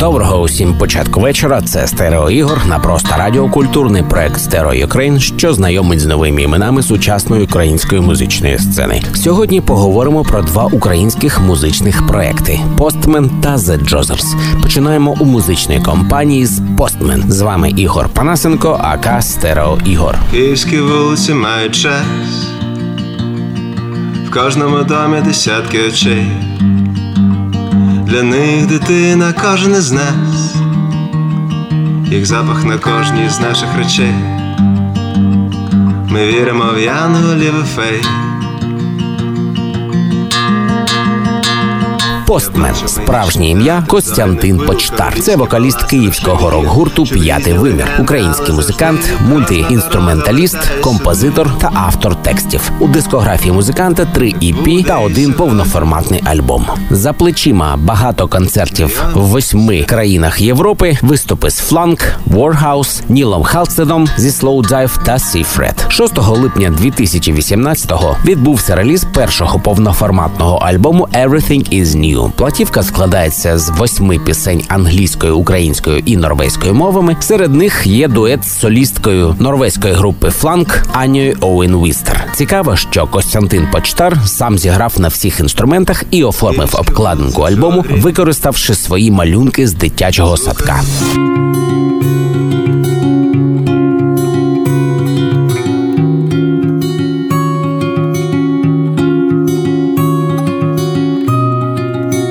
Доброго усім початку вечора. Це Стерео Ігор на просто радіокультурний проект Stereo Ukraine, що знайомить з новими іменами сучасної української музичної сцени. Сьогодні поговоримо про два українських музичних проекти Postman та The Jozers. Починаємо у музичної компанії з Постмен. З вами Ігор Панасенко, АК Стерео Ігор. Київські вулиці мають час, в кожному домі десятки очей. Для них дитина кожен із нас, їх запах на кожній з наших речей. Ми віримо в янголів і фей. Postman справжнє ім'я Костянтин Почтар. Це вокаліст київського рок-гурту П'ятий вимір, український музикант, мультиінструменталіст, композитор та автор текстів. У дискографії музиканта три EP та один повноформатний альбом. За плечима багато концертів в восьми країнах Європи. Виступи з Flunk, Warhaus, Нілом Халстедом зі Slowdive та Seafret. 6 липня 2018-го відбувся реліз першого повноформатного альбому Everything Is New. Платівка складається з восьми пісень англійською, українською і норвезькою мовами. Серед них є дует з солісткою норвезької групи Flunk Анією Оуен Вістер. Цікаво, що Костянтин Почтар сам зіграв на всіх інструментах і оформив обкладинку альбому, використавши свої малюнки з дитячого садка.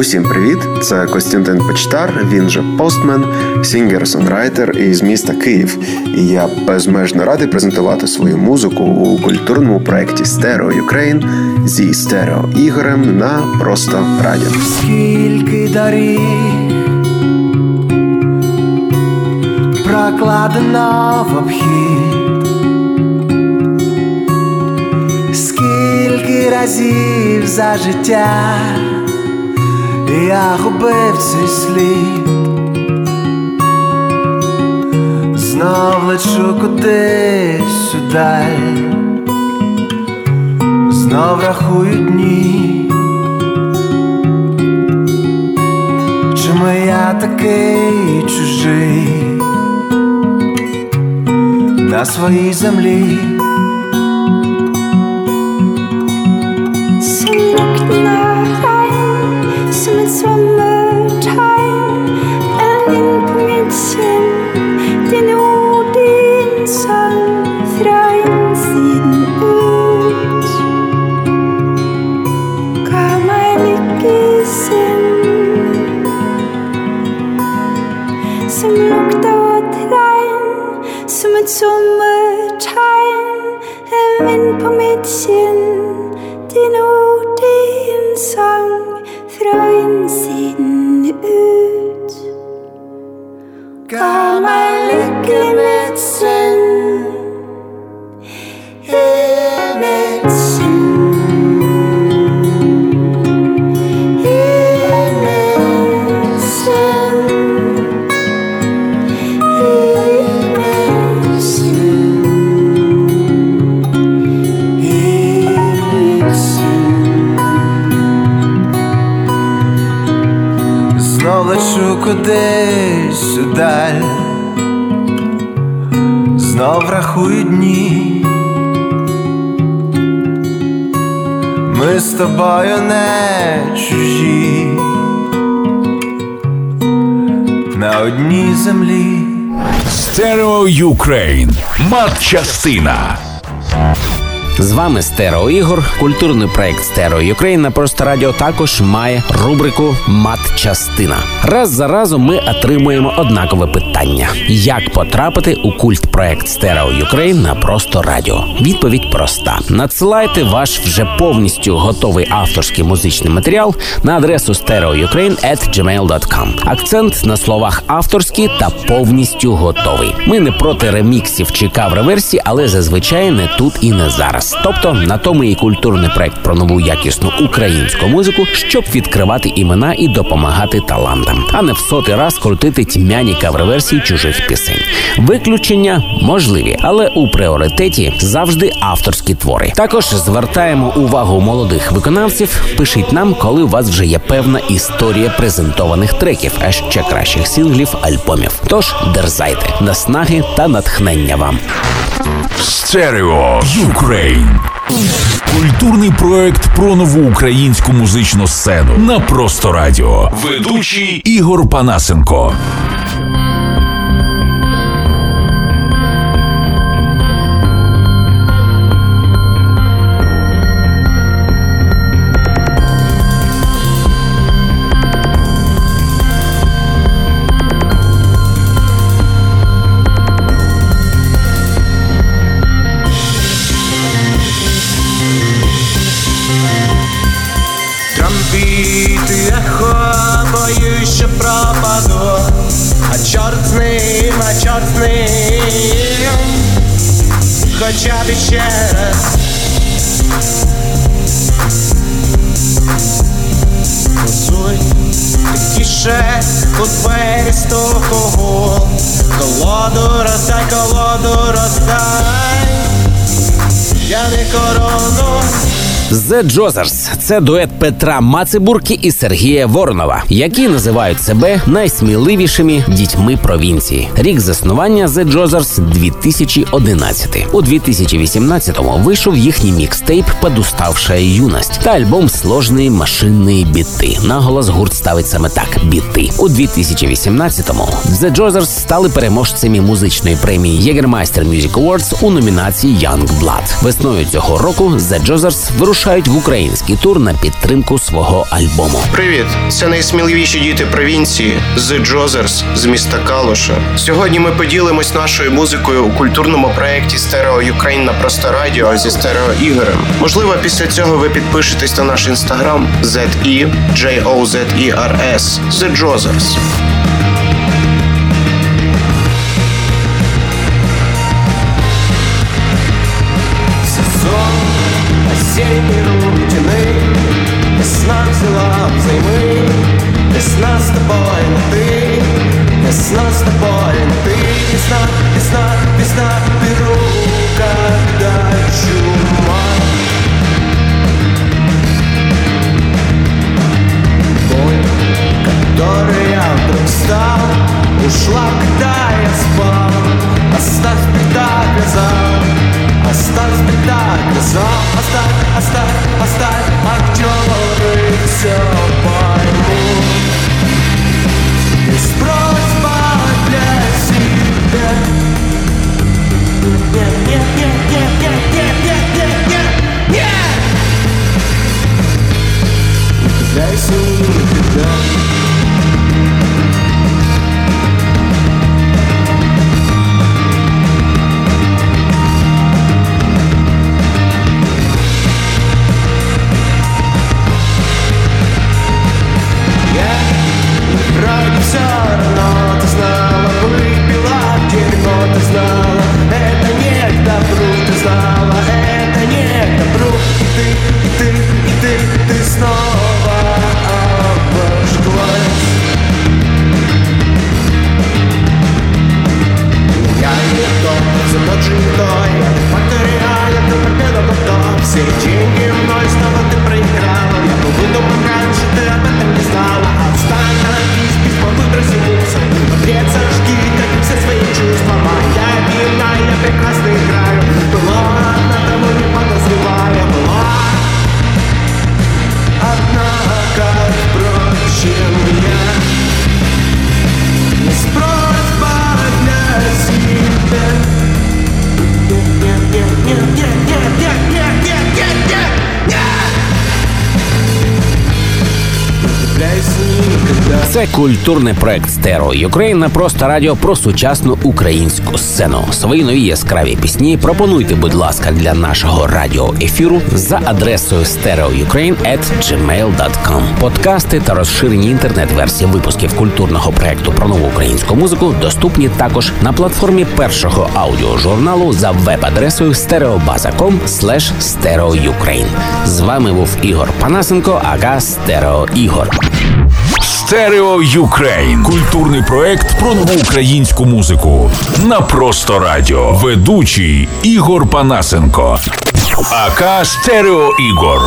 Усім привіт! Це Костянтин Почтар. Він же Postman, singer-songwriter із міста Київ. І я безмежно радий презентувати свою музику у культурному проєкті Stereo Ukraine зі Стерео Ігорем на просто радіо. Скільки доріг прокладено в обхід, скільки разів за життя я губив цей слід, знов лечу кудись удаль, знов рахую дні. Чому я такий чужий на своїй землі? Fra innsiden ut. Ga meg lykke i sinn, Som lukta og regn Som et sommertegn. En vind på mitt kinn. Din ord, din sang fra innsiden ut. Ga meg lykke mitt знов рахую дні. Ми з тобою не чужі на одній землі. Stereo Ukraine. Матчастина. З вами Стерео Ігор. Культурний проект Stereo Ukraine на просто радіо також має рубрику Матчастина. Раз за разом ми отримуємо однакове питання: як потрапити у культ проект Stereo Ukraine на просто радіо? Відповідь проста: надсилайте ваш вже повністю готовий авторський музичний матеріал на адресу stereoukraine.gmail.com. Акцент на словах авторський та повністю готовий. Ми не проти реміксів чи кавер-версій, але зазвичай не тут і не зараз. Тобто на тому і культурний проект про нову якісну українську музику, щоб відкривати імена і допомагати талантам, а не в сотий раз крутити тьмяні кавер-версії чужих пісень. Виключення можливі, але у пріоритеті завжди авторські твори. Також звертаємо увагу молодих виконавців. Пишіть нам, коли у вас вже є певна історія презентованих треків, а ще кращих синглів, альбомів. Тож дерзайте, наснаги та натхнення вам. Stereo Ukraine. Культурний проект про нову українську музичну сцену на просто радіо. Ведучий Ігор Панасенко. Пропаду, а чорт з ним, а чорт з ним, хоча б ще раз. Позуй, тихіше у двері стукого, колоду роздай, колоду роздай, я не корону. The Джозерс це дует Петра Мацебурки і Сергія Воронова, які називають себе найсміливішими дітьми провінції. Рік заснування The Джозерс 2011. У 2018-му вийшов їхній мікстейп «Подуставшая юность» та альбом «Сложні машинні біти». Наголос гурт ставить саме так: біти. У 2018-му The Jozers стали переможцями музичної премії Jägermeister Music Awards у номінації Young Blood. Весною цього року The Jozers вирушають в український тур на підтримку свого альбому. Привіт, це найсміливіші діти провінції The Jozers з міста Калуша. Сьогодні ми поділимось нашою музикою у культурному проєкті Stereo Ukraine на просто радіо зі Стерео Ігорем. Можливо, після цього ви підпишетесь на наш інстаграм THE J-O-Z-E-R-S The Jozers. потом Все деньги мной снова ты проиграла Я был выдуман раньше, ты об этом не знала Отстань, напись, письмо, выброси мусор Ответ сожги, как и все свои чувства Моя вина, я прекрасно играю Це культурний проект Stereo Ukraine на просто радіо про сучасну українську сцену. Свої нові яскраві пісні пропонуйте, будь ласка, для нашого радіоефіру за адресою stereoukraine.gmail.com. Подкасти та розширені інтернет-версії випусків культурного проекту про нову українську музику доступні також на платформі першого аудіожурналу за веб-адресою stereobaza.com stereoukraine. З вами був Ігор Панасенко, aka Стерео Ігор. Stereo Ukraine. Культурний проект про нову українську музику. На просто радіо. Ведучий Ігор Панасенко. aka Стерео Ігор.